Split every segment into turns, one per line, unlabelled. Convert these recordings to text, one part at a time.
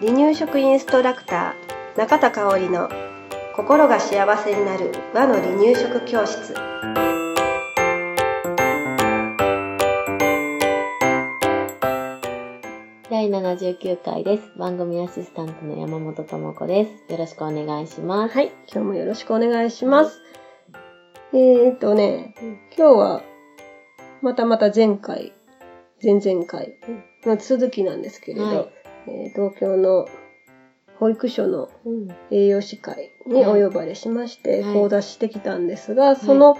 離乳食インストラクター中田香織の心が幸せになる和の離乳食教室
第79回です。番組アシスタントの山本智子です。よろしくお願いします。
はい今日もよろしくお願いしますえーっとね今日はまたまた前回前々回の続きなんですけれど、
はい
えー東京の保育所の
うん。
栄養士会にお呼ばれしまして
はい
講座してきたんですが、その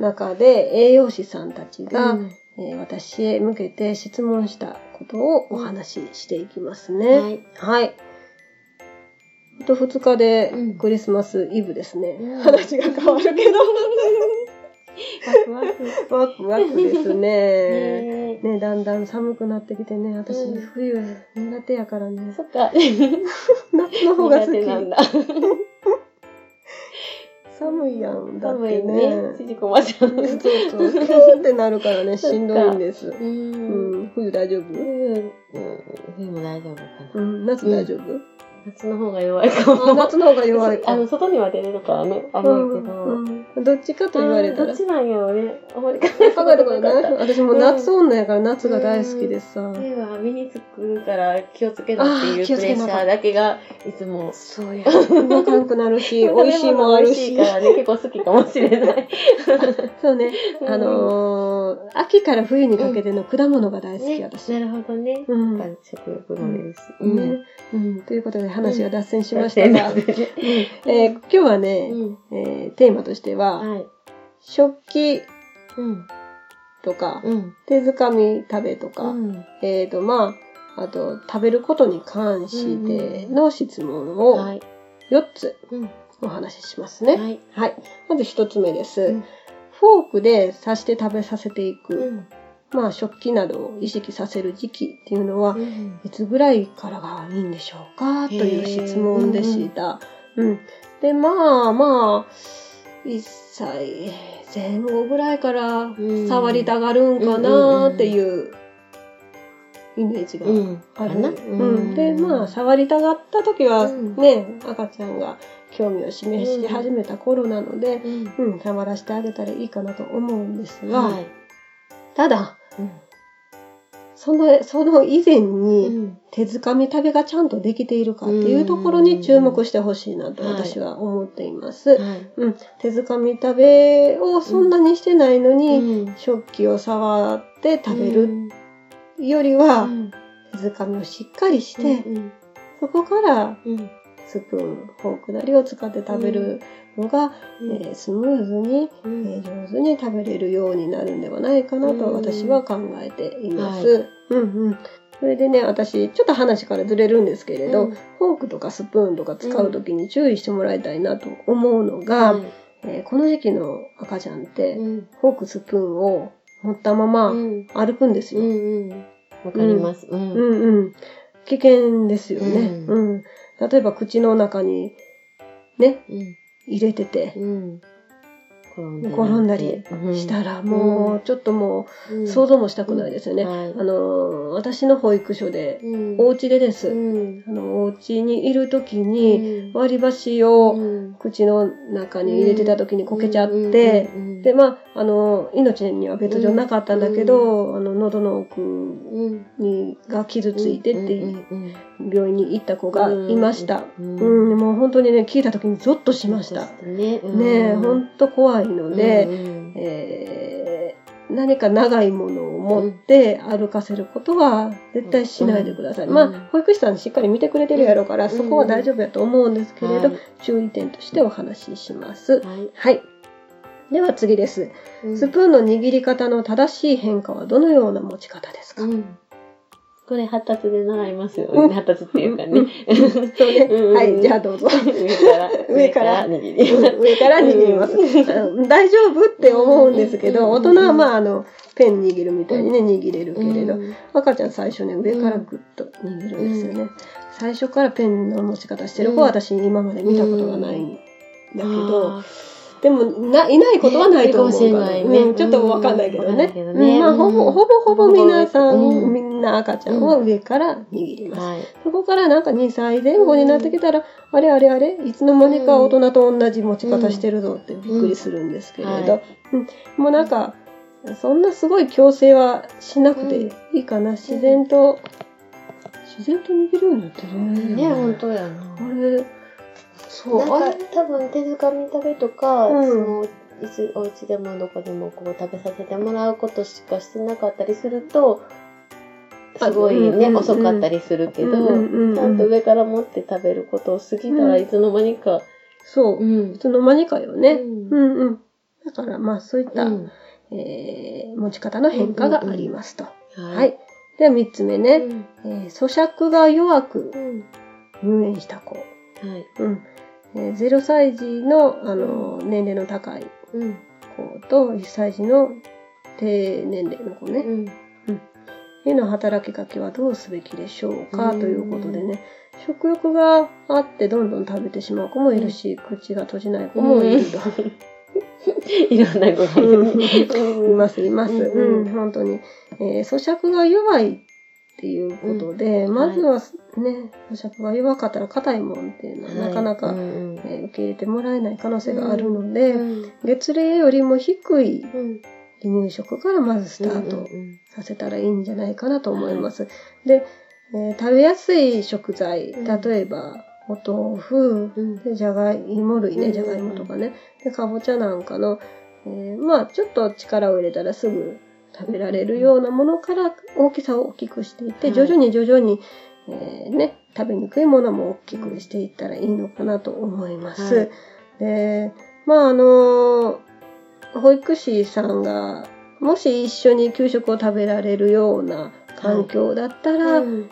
中で栄養士さんたちが、
うん
えー私へ向けて質問したことをお話ししていきますね。
はい。
はい。あと2日で
うん
クリスマスイブですね。
うん
話が変わるけど。
ワクワク。
ワクワクですね。
ね
ね、だんだん寒くなってきてね、私、
うん
冬苦手やからね。
そっか。
夏の方が好き。
なんだ。
寒いやん。だっ
寒い
てね。
ね。縮こまっちゃう。
そうそう。キューンってなるからね、しんどいんです。
う。
うんん。冬大丈夫？
うん。うん。冬も大丈夫かな。
うん。夏大丈夫？
夏の方が弱いか
あ
も。
夏の方が弱いか。
あの、外には出れるからね。あれやけど。
うんうんどっちかと言われたら。
どっちなんやろうね。あまり考
考えたことない。
なかっ
私も夏女やから夏が大好きでさ
た。。冬は身につくから気をつけなっていうプレッシャーだけがいつも。
そうや。動かんくなるし、美味しいもんある
美味し
し
い。からね、結構好きかもしれない。
そうね。
うん
あのー、秋から冬にかけての果物が大好き、
ね
私。
なるほどね。
うん
食欲も出るし。
ね。うん。ということで話が脱線しまし
した
が、えー今日はね、
うん。
えーテーマとしては、
はい。
食器
うん。
とか、
うん。
手づかみ食べとか、
うん。
えっ、と、まあ、あと、食べることに関しての質問を
はい。
4つ
うん。
お話ししますね。
はい。
はい。まず1つ目です。
うん
フォークで刺して食べさせていく、
うん。
まあ、食器などを意識させる時期っていうのは、
うん。
いつぐらいからがいいんでしょうかという質問でした。うん。で、まあまあ、1歳前後ぐらいから
ん
触りたがるんかなっていうイメージが
うん。
ある。
かな
うん。で、まあ、触りたがった時は
うん
ね、赤ちゃんが興味を示し始めた頃なので、
うん。
うん、触らせてあげたらいいかなと思うんですが、
はい。
ただ、
うん。
その、その以前
う
に、
ん。
手づかみ食べがちゃんとできているかっていうところに注目してほしいなと
はい
私は思っています。
はい。
うん、手づかみ食べをそんなにしてないのに、
うん。
食器を触って食べるよりは、手づかみをしっかりして、
うん。
そこから
うん
スプーン、フォークなりを使って食べるのが、えースムーズに、
うん
えー上手に食べれるようになるんではないかなと
うん
私は考えています。
は
うんうん。それでね、私、ちょっと話からずれるんですけれど、
うん
フォークとかスプーンとか使う時に注意してもらいたいなと思うのが、
はい
えーこの時期の赤ちゃんって、
うん
フォーク、スプーンを持ったまま
うん
歩くんですよ。
うんうん。わかります。う。
うんんうん。危険ですよね。
う
うん。例えば口の中にね、
うん。
入れてて、
うん。
転んだりしたらもうちょっとも
う、
うん。想像もしたくないですよね。
はい。
あの、私の保育所で、
うん。
お家でです。
うん。
あの、お家にいる時に
うん。
割り箸を
うん。
口の中に入れてた時にこけちゃって、で、まあ、あの、命には別状なかったんだけど、あの、喉の奥
うん。
に、が傷ついてって、
うん
病院に行った子がいました。
う
うん。ん、もう本当にね、聞いた時にゾッとしました。
ね。
ねえ、ほんと怖いので、
うん
えー何か長いものを持って歩かせることは絶対しないでください。
うん。
まあ、保育士さんしっかり見てくれてるやろうから、そこは大丈夫やと思うんですけれど、
はい。
注意点としてお話しします。
はい。
はい。では次です。
うん。
スプーンの握り方の正しい変化はどのような持ち方ですか、
うんこれ発達で習いますよ。発達っていうかね。
そうね。
うん
はい、じゃあどうぞ。
上から、
上から。上から握ります。うん大丈夫って思うんですけど、大人はまあ、あの、ペン握るみたいにね、握れるけれど、
うん
赤ちゃん最初ね、上からグッと握るんですよね。最初からペンの持ち方してる子は私今まで見たことがないんだけど、
あ
でもな、いないことはないと思うから。
ねいるかもしれないね
うんちょっとわかんないけどね。まあ、ほぼ、
うん
ほぼほぼ皆さん、
うん
みんな赤ちゃんは上から握ります。
はい。
そこからなんか2歳前後になってきたら、あれあれあれ、いつの間にか大人と同じ持ち方してるぞってびっくりするんですけれど、うんもうなんか、そんなすごい強制はしなくていいかな。自然と、自然と握るようになってるね。
ね、本当やな。
あれ、そう、
なんか多分手づかみ食べとか、
うん。
そのいつお家でもどこでもこう食べさせてもらうことしかしてなかったりするとすごいね、
うんうんうん。
遅かったりするけど、
うんうんうん。
ちゃんと上から持って食べることを過ぎたらいつの間にか、
そう、
ん。
いつの間にかよね。
うん。
うんうん。だからまあそういった、
うん。
えー持ち方の変化がありますと。
は
はい。では三つ目ね、
うん。
えー咀嚼が弱く
うん。
入園した子。
はい。
うん。えー0歳児の、あの、年齢の高い
うん。
子と1歳児の低年齢の子ね。
うん。
への働きかけはどうすべきでしょうか、
うん。
ということでね。食欲があってどんどん食べてしまう子もいるし、口が閉じない子もいると。
いろんな子が い
ます、います。
う
うん。ん、本当に。えー咀嚼が弱いっていうことで、
ん
まずはね、咀嚼が弱かったら硬いもんっていうのはなかなか、えー受け入れてもらえない可能性があるので、
うん
月齢よりも低い
うん。
離乳食からまずスタート
うん
させたらいいんじゃないかなと思います。で、えー食べやすい食材、
うん。
例えば、お豆腐、
うん。
で、じゃがいも類ね、
うん。
じゃがいもとかね。で、かぼちゃなんかの、えーまあ、ちょっと力を入れたらすぐ食べられるようなものから大きさを大きくしていって、
はい。
徐々に徐々に、えーね、食べにくいものも大きくしていったらいいのかなと思います。
はい。
で、まあ、あの保育士さんが、もし一緒に給食を食べられるような環境だったら、
うん。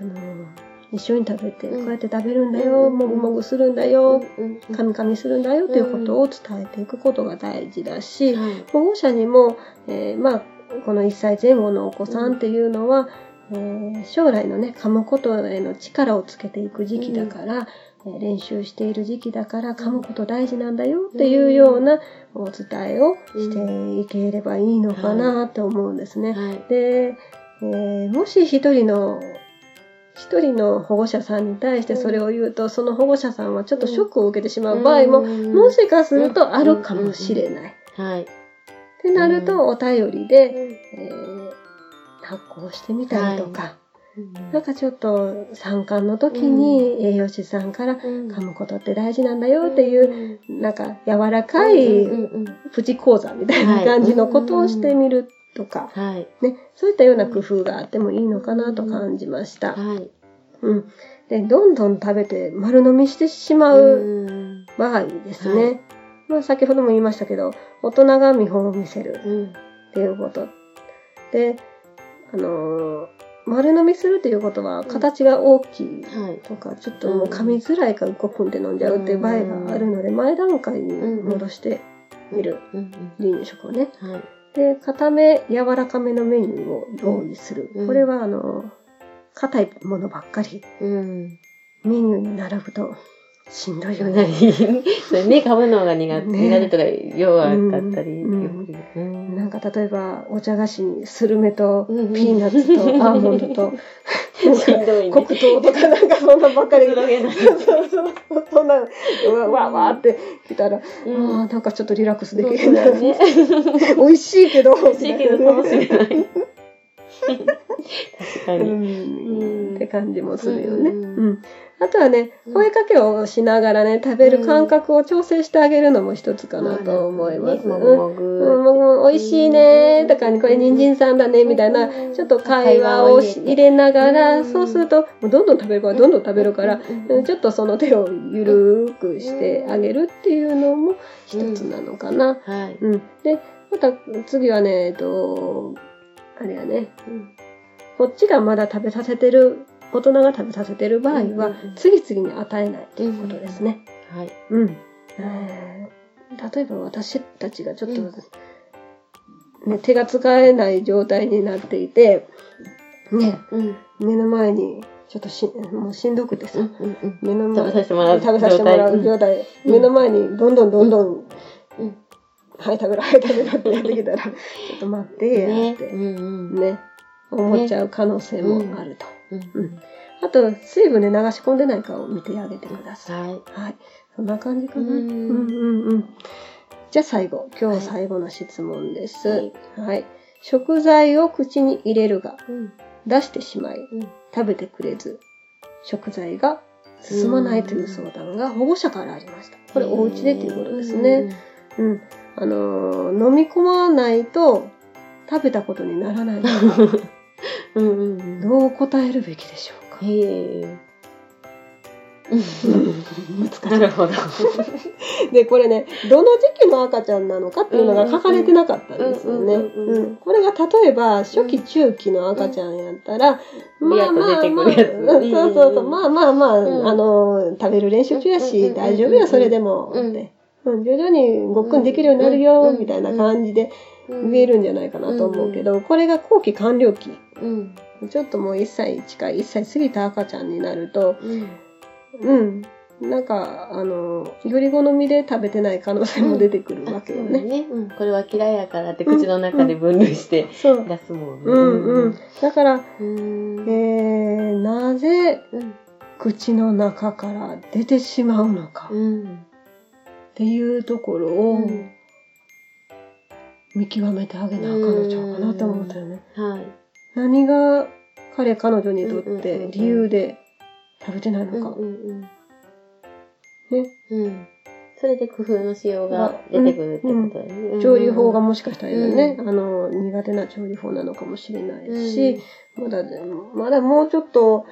あの一緒に食べて、
うん。
こうやって食べるんだよ、もぐもぐするんだよ、
うん。
噛み噛みするんだよということを伝えていくことが大事だし、
はい。
保護者にも、えーまあ、この1歳前後のお子さんっていうのは、えー将来のね、噛むことへの力をつけていく時期だから、えー練習している時期だから噛むこと大事なんだよっていうようなお伝えをしていければいいのかなと思うんですね。
はい。
で、えーもし一人の一人の保護者さんに対してそれを言うと、その保護者さんはちょっとショックを受けてしまう場合も、もしかするとあるかもしれない。
はい。
ってなると、お便りで、えー発行してみたりとか、なんかちょっと参観の時に栄養士さんから噛むことって大事なんだよっていう、なんか柔らかいプチ講座みたいな感じのことをしてみるとか、
はい。
ね、そういったような工夫があってもいいのかなと感じました。
はい。
うん。で、どんどん食べて丸飲みしてしまう場合ですね。
はい。
まあ先ほども言いましたけど、大人が見本を見せる
うん。
っていうこと。で、あのー丸飲みするっていうことは形が大きい
はい。
とか、ちょっともう噛みづらいからごくんって飲んじゃうっていう場合があるので、前段階に戻してみる。
うん。
離乳食をね。
うんはい
で、固め、柔らかめのメニューを用意する。
うん。
これはあの、硬いものばっかり。
うん。
メニューに並ぶとしんどいよ
何
ね。
それね、噛むのが苦手、
ね。
苦手とか弱かったり、
なんか例えばお茶菓子にスルメと
うん。
ピーナッツと アーモンドと。黒糖とかなんかそんなばっかり。そうそうそう。そんな、うわわって来たら、
うん
ああ、なんかちょっとリラックスできる
ね。
美味しいけど。
美味しいけどかもしれない。確か
う
に。
ん
うん
って感じもするよね。
うん
うん。あとはね、
うん。
声かけをしながらね、食べる感覚を調整してあげるのも一つかなと思います。
も
うん。
ぐもぐ。
美味しいねとかね、これ人参さんだねみたいな、
うん。
ちょっと会話をし入れながら、
うん。
そうすると、もうどんどん食べるからどんどん食べるから、ちょっとその手をゆるーくしてあげるっていうのも一つなのかな。
はい。
うん。で、また次はね、えっと、あれやね、こっちがまだ食べさせてる、大人が食べさせてる場合は次々に与えないということですね。
はい。
うん。えー例えば私たちがちょっと、ね、手が使えない状態になっていて、ね、
うん。
目の前にちょっとしもうしんどくてさ、
うんうんうん。
目の前
食べさせてもらう
食べさせてもらう状態、
うん
目の前にどんどんどんどん、
うん
はい食べろはい食べろってやってきたらちょっと待ってや
ね
っ。て。ね思っちゃう可能性もあると、
うん。
うんあと水分で流し込んでないかを見てあげてください、
はい。
はい。そんな感じかな。
う
うんんうんうん。じゃあ最後。今日最後の質問です、
はい。
はい、食材を口に入れるが
うん。
出してしまい
うん。
食べてくれず食材が進まないという相談が保護者からありました。これお家でということですね。うん。あのー飲み込まないと食べたことにならない
うんうんうん。
どう答えるべきでしょうか？
へえ。
難しい
なるほど。
でこれねどの時期の赤ちゃんなのかっていうのが書かれてなかったんですよね。
うんうんうんうん
うんこれが例えば初期中期の赤ちゃんやったら、まあまあまあ、そうそうそう。
うん
まあまあまあ、
うん。
あの食べる練習中やし、
うんうんうん
大丈夫やそれでも。
うん。
って、うん、徐々にごっくんできるようになるよ、
うん。
みたいな感じで言えるんじゃないかなと思うけど、これが後期完了期
うん。
ちょっともう1歳近い1歳過ぎた赤ちゃんになると
うん。
うん。なんか、あの、より好みで食べてない可能性も出てくるわけよね。
ね。うん。これは嫌いやからって口の中で分類して。出すもんね。
うんうん。だから、
うん。
えー、なぜ
うん。
口の中から出てしまうのかっ
うん。
ていうところを
うん
見極めてあげなあかんのちゃうかなと思ったよね。
はい。
何が彼彼女にとっ
うんうんうんうん
て理由で食べてないのか。
うんうん
ね。
うん。うん。それで工夫のしようが出てくるってことだよね。
調理法がもしかしたらね、
う
あの、苦手な調理法なのかもしれないし、まだ、まだもうちょっと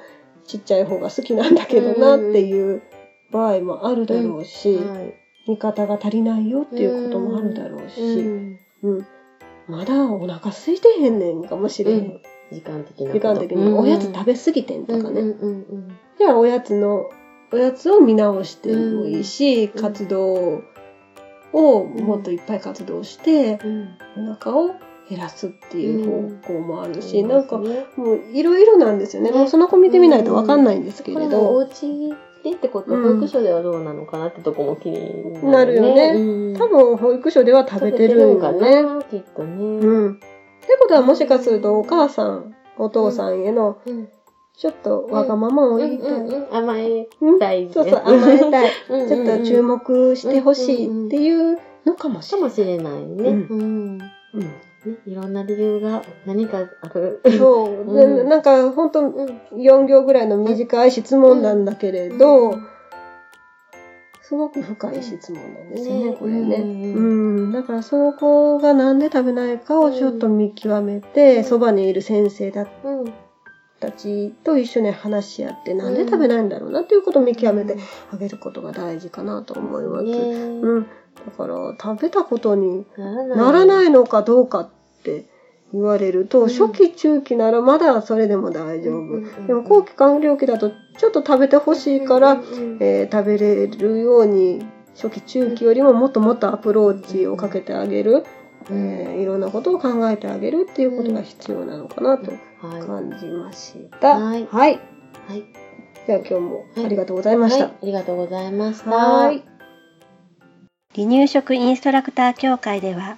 ちっちゃい方が好きなんだけどなっていう場合もあるだろうし、
はい。
味方が足りないよっていうこともあるだろう
う
し、
ん。
うん。まだお腹空いてへんねんかもしれへん。
うん。時間的な
時間的に、おやつ食べ過ぎてんとかね。じゃあおやつの、おやつを見直してもいいし、
ん。
活動をもっといっぱい活動して、
うん。
お腹を減らすっていう方向もあるし、
うん。
なんか
ね
もういろいろなんですよね。
ね
もうその子見てみないとわかんないんですけ
これ
れど、
もお家でってこと、
うん
保育所ではどうなのかなってとこも気に
なるよね
うん
多分保育所では食べてるん
か
よね。
な、きっとね。
うん。ってことはもしかするとお母さん、お父さんへの
うん。
ちょっとわがままを言いたい。
甘え
うん
たい。
そうそう、甘えたい。ちょっと注目してほしいっていうのかもしれない。
かもしれないね。
うん
うん。ね、いろんな理由が何かある。
そう、
うん
でなんか本当
うん。
4行ぐらいの短い質問なんだけれど、
うん
すごく深い質問なんですよね、
ね
これね。
う
うんん、だからその子がなんで食べないかをちょっと見極めて、
うん
そばにいる先生た
うん。
たちと一緒に話し合って、なんで食べないんだろうなっていうことを見極めてあげることが大事かなと思います。
ね
うん。だから食べたことに
ならない。
ならないのかどうかって言われると、
うん
初期中期ならまだそれでも大丈夫。
うんうんうん
でも後期完了期だとちょっと食べてほしいから、
うんうん
えー食べれるように初期中期よりももっともっとアプローチをかけてあげる、えーいろんなことを考えてあげるっていうことが必要なのかなと
はい。
感じました。
はい
はい。
はい。
では今日もありがとうございました。
はい、ありがとうございました。
はい。離乳食インストラクター協会では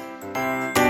Thank you.